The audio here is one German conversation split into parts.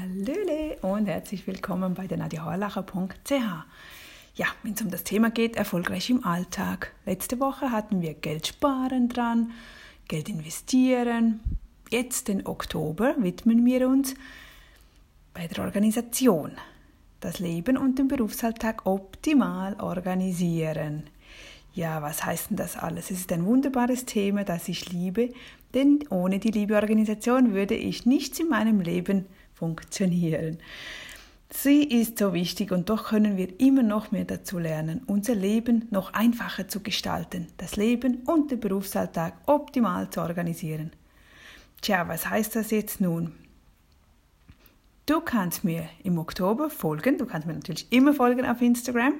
Hallöle und herzlich willkommen bei der nadiahorlacher.ch. Ja, wenn es um das Thema geht, erfolgreich im Alltag. Letzte Woche hatten wir Geld sparen dran, Geld investieren. Jetzt, den Oktober, widmen wir uns bei der Organisation. Das Leben und den Berufsalltag optimal organisieren. Ja, was heißt denn das alles? Es ist ein wunderbares Thema, das ich liebe, denn ohne die liebe Organisation würde ich nichts in meinem Leben funktionieren. Sie ist so wichtig und doch können wir immer noch mehr dazu lernen, unser Leben noch einfacher zu gestalten, das Leben und den Berufsalltag optimal zu organisieren. Tja, was heißt das jetzt nun? Du kannst mir im Oktober folgen, du kannst mir natürlich immer folgen auf Instagram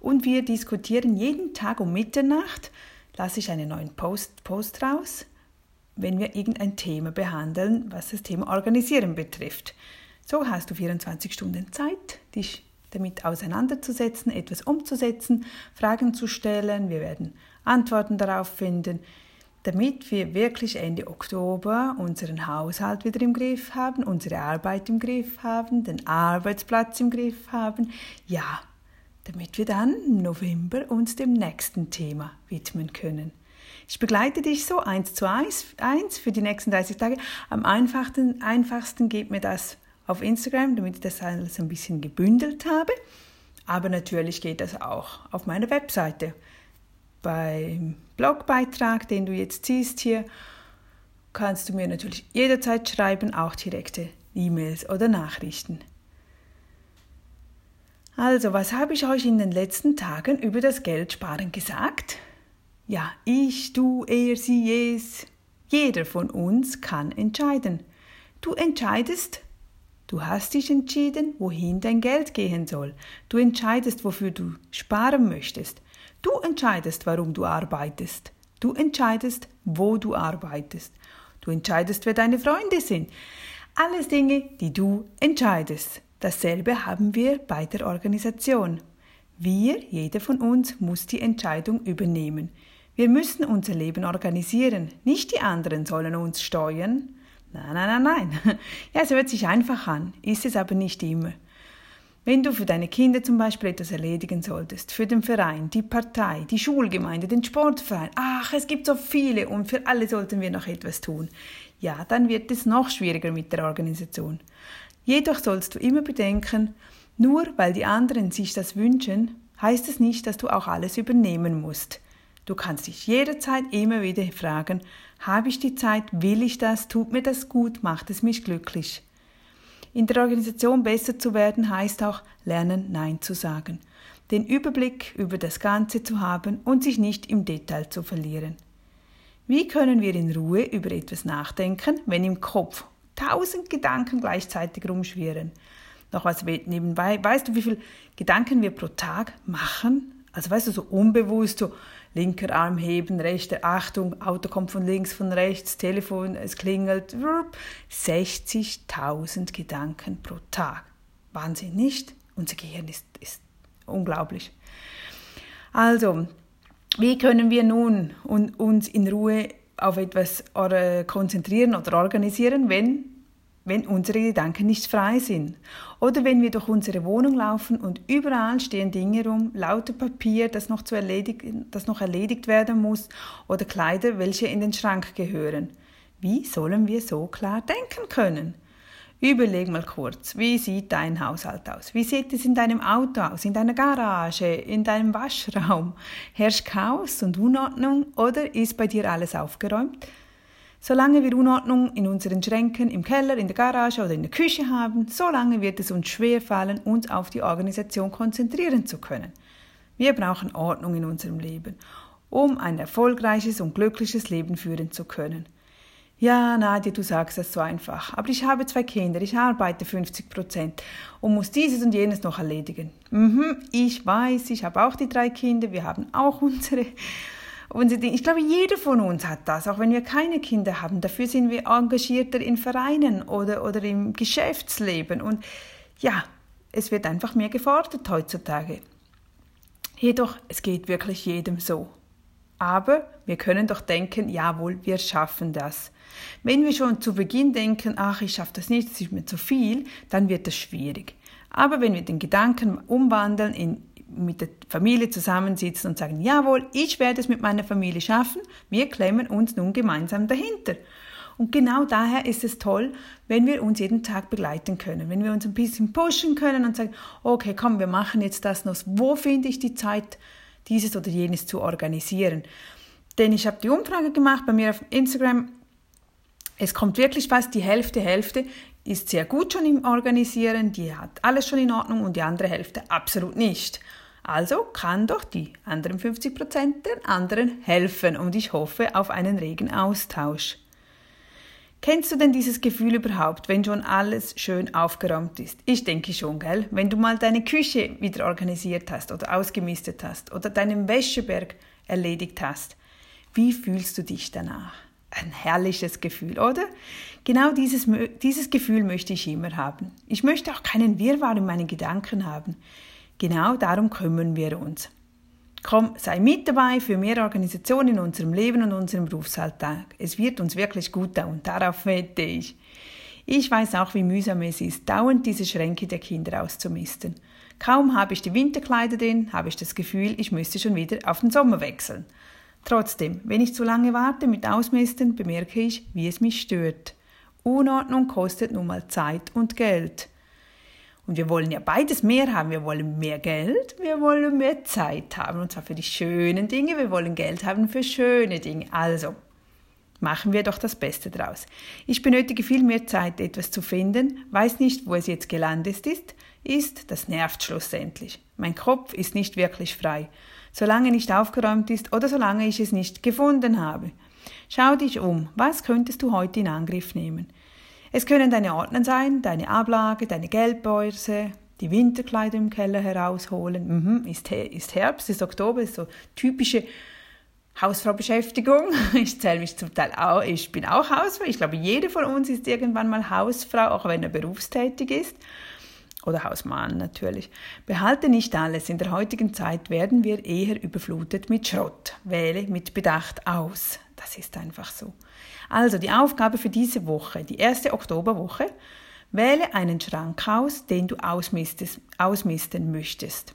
und wir diskutieren jeden Tag um Mitternacht, lasse ich einen neuen Post, Post raus, wenn wir irgendein Thema behandeln, was das Thema Organisieren betrifft. So hast du 24 Stunden Zeit, dich damit auseinanderzusetzen, etwas umzusetzen, Fragen zu stellen. Wir werden Antworten darauf finden, damit wir wirklich Ende Oktober unseren Haushalt wieder im Griff haben, unsere Arbeit im Griff haben, den Arbeitsplatz im Griff haben. Ja, damit wir dann im November uns dem nächsten Thema widmen können. Ich begleite dich so eins zu eins, eins für die nächsten 30 Tage. Am einfachsten, einfachsten geht mir das auf Instagram, damit ich das alles ein bisschen gebündelt habe. Aber natürlich geht das auch auf meiner Webseite. Beim Blogbeitrag, den du jetzt siehst hier, kannst du mir natürlich jederzeit schreiben, auch direkte E-Mails oder Nachrichten. Also, was habe ich euch in den letzten Tagen über das Geldsparen gesagt? Ja, ich, du, er, sie, es. Jeder von uns kann entscheiden. Du entscheidest, du hast dich entschieden, wohin dein Geld gehen soll. Du entscheidest, wofür du sparen möchtest. Du entscheidest, warum du arbeitest. Du entscheidest, wo du arbeitest. Du entscheidest, wer deine Freunde sind. Alles Dinge, die du entscheidest. Dasselbe haben wir bei der Organisation. Wir, jeder von uns, muss die Entscheidung übernehmen. Wir müssen unser Leben organisieren, nicht die anderen sollen uns steuern. Nein, nein, nein, nein. Ja, es hört sich einfach an, ist es aber nicht immer. Wenn du für deine Kinder zum Beispiel etwas erledigen solltest, für den Verein, die Partei, die Schulgemeinde, den Sportverein, ach, es gibt so viele und für alle sollten wir noch etwas tun, ja, dann wird es noch schwieriger mit der Organisation. Jedoch sollst du immer bedenken, nur weil die anderen sich das wünschen, heißt es nicht, dass du auch alles übernehmen musst. Du kannst dich jederzeit immer wieder fragen, habe ich die Zeit, will ich das, tut mir das gut, macht es mich glücklich. In der Organisation besser zu werden heißt auch lernen, Nein zu sagen, den Überblick über das Ganze zu haben und sich nicht im Detail zu verlieren. Wie können wir in Ruhe über etwas nachdenken, wenn im Kopf tausend Gedanken gleichzeitig rumschwirren. Noch was nebenbei. Weißt du, wie viele Gedanken wir pro Tag machen? Also weißt du, so unbewusst, so linker Arm heben, rechter, Achtung, Auto kommt von links, von rechts, Telefon, es klingelt. 60.000 Gedanken pro Tag. Wahnsinn, nicht? Unser Gehirn ist, ist unglaublich. Also, wie können wir nun uns in Ruhe auf etwas konzentrieren oder organisieren, wenn, wenn unsere Gedanken nicht frei sind. Oder wenn wir durch unsere Wohnung laufen und überall stehen Dinge rum, lauter Papier, das noch, zu erledigen, das noch erledigt werden muss, oder Kleider, welche in den Schrank gehören. Wie sollen wir so klar denken können? Überleg mal kurz, wie sieht dein Haushalt aus? Wie sieht es in deinem Auto aus, in deiner Garage, in deinem Waschraum? Herrscht Chaos und Unordnung oder ist bei dir alles aufgeräumt? Solange wir Unordnung in unseren Schränken, im Keller, in der Garage oder in der Küche haben, solange wird es uns schwer fallen, uns auf die Organisation konzentrieren zu können. Wir brauchen Ordnung in unserem Leben, um ein erfolgreiches und glückliches Leben führen zu können. Ja, Nadja, du sagst das so einfach. Aber ich habe zwei Kinder, ich arbeite 50 Prozent und muss dieses und jenes noch erledigen. Mhm, ich weiß, ich habe auch die drei Kinder, wir haben auch unsere, unsere. Ich glaube, jeder von uns hat das, auch wenn wir keine Kinder haben. Dafür sind wir engagierter in Vereinen oder, oder im Geschäftsleben. Und ja, es wird einfach mehr gefordert heutzutage. Jedoch, es geht wirklich jedem so. Aber wir können doch denken, jawohl, wir schaffen das. Wenn wir schon zu Beginn denken, ach, ich schaffe das nicht, das ist mir zu viel, dann wird das schwierig. Aber wenn wir den Gedanken umwandeln, in, mit der Familie zusammensitzen und sagen, jawohl, ich werde es mit meiner Familie schaffen, wir klemmen uns nun gemeinsam dahinter. Und genau daher ist es toll, wenn wir uns jeden Tag begleiten können, wenn wir uns ein bisschen pushen können und sagen, okay, komm, wir machen jetzt das noch. Wo finde ich die Zeit, dieses oder jenes zu organisieren? Denn ich habe die Umfrage gemacht bei mir auf Instagram. Es kommt wirklich fast die Hälfte, Hälfte ist sehr gut schon im Organisieren, die hat alles schon in Ordnung und die andere Hälfte absolut nicht. Also kann doch die anderen 50 Prozent den anderen helfen und ich hoffe auf einen regen Austausch. Kennst du denn dieses Gefühl überhaupt, wenn schon alles schön aufgeräumt ist? Ich denke schon, gell? Wenn du mal deine Küche wieder organisiert hast oder ausgemistet hast oder deinen Wäscheberg erledigt hast, wie fühlst du dich danach? Ein herrliches Gefühl, oder? Genau dieses, dieses Gefühl möchte ich immer haben. Ich möchte auch keinen Wirrwarr in meinen Gedanken haben. Genau darum kümmern wir uns. Komm, sei mit dabei für mehr Organisation in unserem Leben und unserem Berufsalltag. Es wird uns wirklich gut tun, darauf wette ich. Ich weiß auch, wie mühsam es ist, dauernd diese Schränke der Kinder auszumisten. Kaum habe ich die Winterkleider drin, habe ich das Gefühl, ich müsste schon wieder auf den Sommer wechseln. Trotzdem, wenn ich zu lange warte mit Ausmisten, bemerke ich, wie es mich stört. Unordnung kostet nun mal Zeit und Geld. Und wir wollen ja beides mehr haben. Wir wollen mehr Geld, wir wollen mehr Zeit haben. Und zwar für die schönen Dinge. Wir wollen Geld haben für schöne Dinge. Also, machen wir doch das Beste draus. Ich benötige viel mehr Zeit, etwas zu finden, weiß nicht, wo es jetzt gelandet ist, ist, das nervt schlussendlich. Mein Kopf ist nicht wirklich frei, solange nicht aufgeräumt ist oder solange ich es nicht gefunden habe. Schau dich um, was könntest du heute in Angriff nehmen? Es können deine Ordner sein, deine Ablage, deine Geldbörse, die Winterkleider im Keller herausholen. Mhm, ist, ist Herbst, ist Oktober, ist so typische Hausfrau-Beschäftigung. Ich zähle mich zum Teil auch, ich bin auch Hausfrau. Ich glaube, jede von uns ist irgendwann mal Hausfrau, auch wenn er berufstätig ist. Oder Hausmann natürlich. Behalte nicht alles. In der heutigen Zeit werden wir eher überflutet mit Schrott. Wähle mit Bedacht aus. Das ist einfach so. Also die Aufgabe für diese Woche, die erste Oktoberwoche, wähle einen Schrank aus, den du ausmisten möchtest.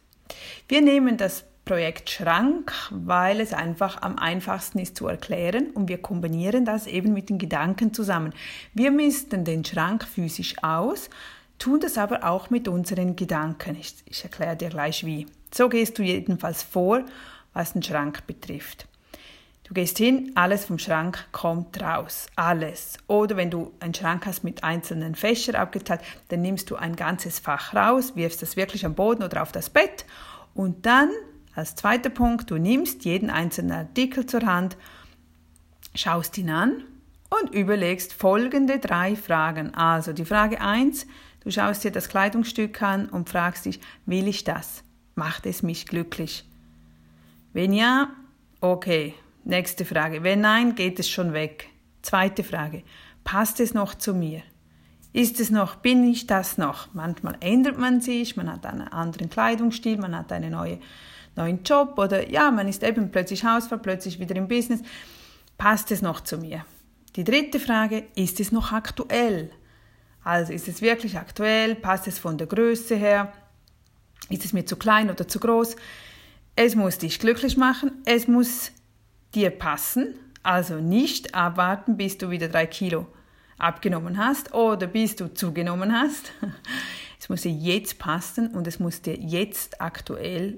Wir nehmen das Projekt Schrank, weil es einfach am einfachsten ist zu erklären und wir kombinieren das eben mit den Gedanken zusammen. Wir misten den Schrank physisch aus, tun das aber auch mit unseren Gedanken. Ich, ich erkläre dir gleich wie. So gehst du jedenfalls vor, was den Schrank betrifft. Du gehst hin, alles vom Schrank kommt raus, alles. Oder wenn du einen Schrank hast mit einzelnen Fächern abgeteilt, dann nimmst du ein ganzes Fach raus, wirfst das wirklich am Boden oder auf das Bett und dann als zweiter Punkt, du nimmst jeden einzelnen Artikel zur Hand, schaust ihn an und überlegst folgende drei Fragen. Also die Frage 1, du schaust dir das Kleidungsstück an und fragst dich, will ich das? Macht es mich glücklich? Wenn ja, okay, Nächste Frage. Wenn nein, geht es schon weg. Zweite Frage. Passt es noch zu mir? Ist es noch, bin ich das noch? Manchmal ändert man sich, man hat einen anderen Kleidungsstil, man hat einen neue, neuen Job oder ja, man ist eben plötzlich Hausfrau, plötzlich wieder im Business. Passt es noch zu mir? Die dritte Frage, ist es noch aktuell? Also ist es wirklich aktuell? Passt es von der Größe her? Ist es mir zu klein oder zu groß? Es muss dich glücklich machen, es muss dir passen, also nicht abwarten, bis du wieder drei Kilo abgenommen hast oder bis du zugenommen hast. Es muss dir jetzt passen und es muss dir jetzt aktuell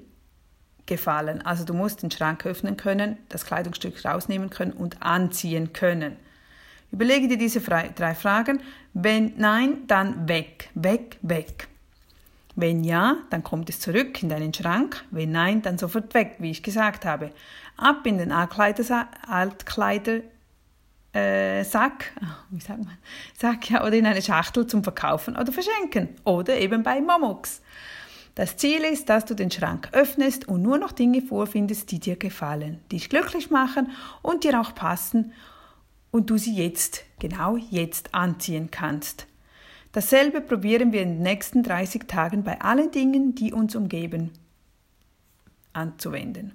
gefallen. Also du musst den Schrank öffnen können, das Kleidungsstück rausnehmen können und anziehen können. Überlege dir diese drei Fragen. Wenn nein, dann weg, weg, weg. Wenn ja, dann kommt es zurück in deinen Schrank. Wenn nein, dann sofort weg, wie ich gesagt habe. Ab in den Altkleidersack, Altkleider, äh, wie sagt man, Sack, ja, oder in eine Schachtel zum Verkaufen oder Verschenken. Oder eben bei Momox. Das Ziel ist, dass du den Schrank öffnest und nur noch Dinge vorfindest, die dir gefallen, dich glücklich machen und dir auch passen und du sie jetzt, genau jetzt anziehen kannst. Dasselbe probieren wir in den nächsten 30 Tagen bei allen Dingen, die uns umgeben, anzuwenden.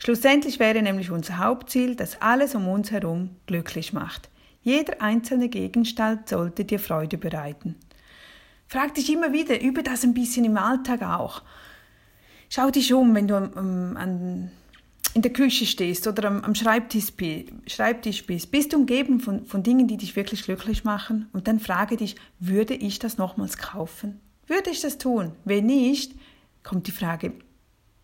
Schlussendlich wäre nämlich unser Hauptziel, dass alles um uns herum glücklich macht. Jeder einzelne Gegenstand sollte dir Freude bereiten. Frag dich immer wieder, übe das ein bisschen im Alltag auch. Schau dich um, wenn du an, in der Küche stehst oder am, am Schreibtisch, Schreibtisch, bist. Bist du umgeben von, von Dingen, die dich wirklich glücklich machen? Und dann frage dich, würde ich das nochmals kaufen? Würde ich das tun? Wenn nicht, kommt die Frage,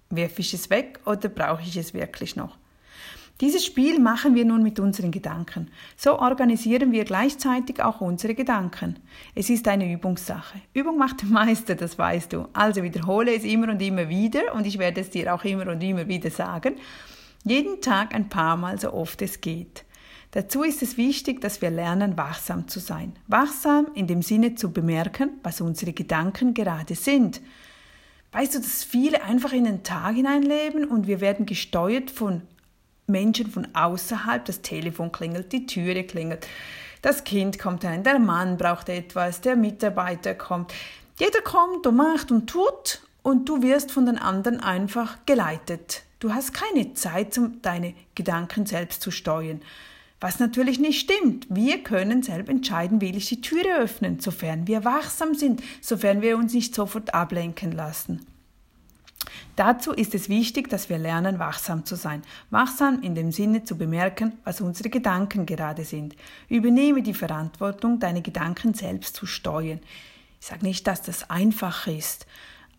werfe ich es weg oder brauche ich es wirklich noch? Dieses Spiel machen wir nun mit unseren Gedanken. So organisieren wir gleichzeitig auch unsere Gedanken. Es ist eine Übungssache. Übung macht den Meister, das weißt du. Also wiederhole es immer und immer wieder und ich werde es dir auch immer und immer wieder sagen. Jeden Tag ein paar Mal so oft es geht. Dazu ist es wichtig, dass wir lernen, wachsam zu sein. Wachsam in dem Sinne zu bemerken, was unsere Gedanken gerade sind. Weißt du, dass viele einfach in den Tag hineinleben und wir werden gesteuert von Menschen von außerhalb, das Telefon klingelt, die Türe klingelt, das Kind kommt rein, der Mann braucht etwas, der Mitarbeiter kommt. Jeder kommt und macht und tut und du wirst von den anderen einfach geleitet. Du hast keine Zeit, um deine Gedanken selbst zu steuern. Was natürlich nicht stimmt. Wir können selbst entscheiden, will ich die Türe öffnen, sofern wir wachsam sind, sofern wir uns nicht sofort ablenken lassen. Dazu ist es wichtig, dass wir lernen, wachsam zu sein. Wachsam in dem Sinne zu bemerken, was unsere Gedanken gerade sind. Übernehme die Verantwortung, deine Gedanken selbst zu steuern. Ich sage nicht, dass das einfach ist,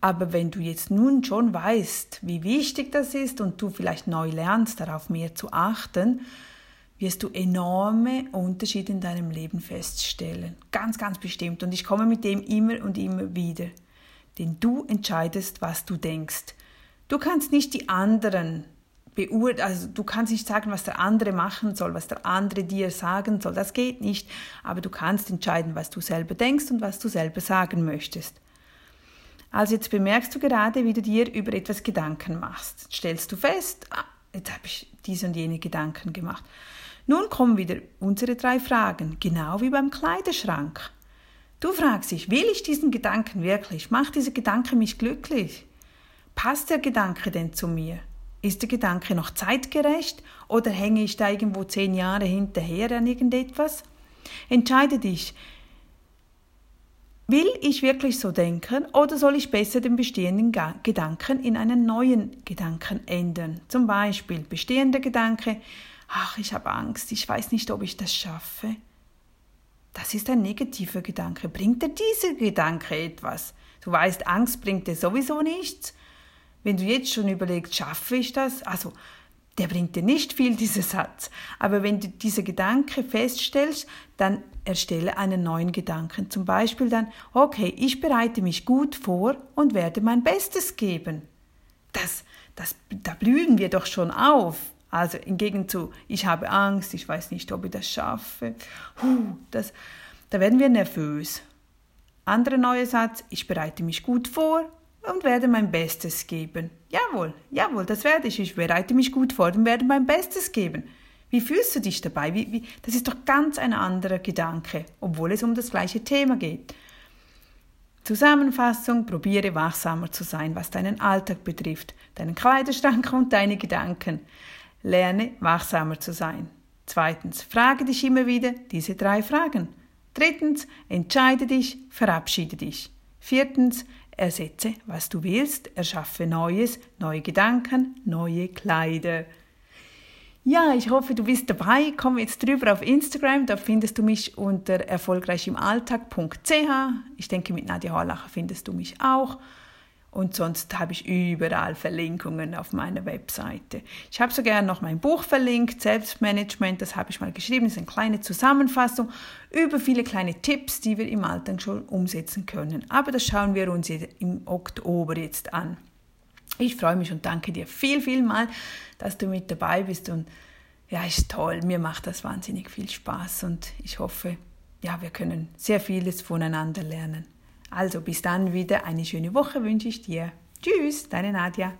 aber wenn du jetzt nun schon weißt, wie wichtig das ist und du vielleicht neu lernst, darauf mehr zu achten, wirst du enorme Unterschiede in deinem Leben feststellen. Ganz, ganz bestimmt. Und ich komme mit dem immer und immer wieder. Denn du entscheidest, was du denkst. Du kannst nicht die anderen beurteilen, also du kannst nicht sagen, was der andere machen soll, was der andere dir sagen soll, das geht nicht, aber du kannst entscheiden, was du selber denkst und was du selber sagen möchtest. Also jetzt bemerkst du gerade, wie du dir über etwas Gedanken machst. Stellst du fest, ah, jetzt habe ich diese und jene Gedanken gemacht. Nun kommen wieder unsere drei Fragen, genau wie beim Kleiderschrank. Du fragst dich, will ich diesen Gedanken wirklich? Macht dieser Gedanke mich glücklich? Passt der Gedanke denn zu mir? Ist der Gedanke noch zeitgerecht oder hänge ich da irgendwo zehn Jahre hinterher an irgendetwas? Entscheide dich. Will ich wirklich so denken oder soll ich besser den bestehenden Gedanken in einen neuen Gedanken ändern? Zum Beispiel bestehender Gedanke, ach, ich habe Angst, ich weiß nicht, ob ich das schaffe. Das ist ein negativer Gedanke. Bringt dir dieser Gedanke etwas? Du weißt, Angst bringt dir sowieso nichts. Wenn du jetzt schon überlegst, schaffe ich das? Also, der bringt dir nicht viel, dieser Satz. Aber wenn du diese Gedanke feststellst, dann erstelle einen neuen Gedanken. Zum Beispiel dann, okay, ich bereite mich gut vor und werde mein Bestes geben. Das, das, da blühen wir doch schon auf. Also im Gegenzug, ich habe Angst, ich weiß nicht, ob ich das schaffe. Huh, das, da werden wir nervös. Anderer neuer Satz, ich bereite mich gut vor und werde mein Bestes geben. Jawohl, jawohl, das werde ich. Ich bereite mich gut vor und werde mein Bestes geben. Wie fühlst du dich dabei? Wie, wie, das ist doch ganz ein anderer Gedanke, obwohl es um das gleiche Thema geht. Zusammenfassung, probiere wachsamer zu sein, was deinen Alltag betrifft, deinen Kleiderschrank und deine Gedanken. Lerne wachsamer zu sein. Zweitens, frage dich immer wieder diese drei Fragen. Drittens, entscheide dich, verabschiede dich. Viertens, Ersetze, was du willst, erschaffe Neues, neue Gedanken, neue Kleider. Ja, ich hoffe, du bist dabei. Komm jetzt drüber auf Instagram, da findest du mich unter erfolgreichimalltag.ch. Ich denke, mit Nadja Horlacher findest du mich auch. Und sonst habe ich überall Verlinkungen auf meiner Webseite. Ich habe so gerne noch mein Buch verlinkt, Selbstmanagement, das habe ich mal geschrieben, das ist eine kleine Zusammenfassung über viele kleine Tipps, die wir im Alltag schon umsetzen können. Aber das schauen wir uns im Oktober jetzt an. Ich freue mich und danke dir viel, viel mal, dass du mit dabei bist und ja, ist toll, mir macht das wahnsinnig viel Spaß und ich hoffe, ja, wir können sehr vieles voneinander lernen. Also bis dann wieder eine schöne Woche wünsche ich dir. Tschüss, deine Nadja.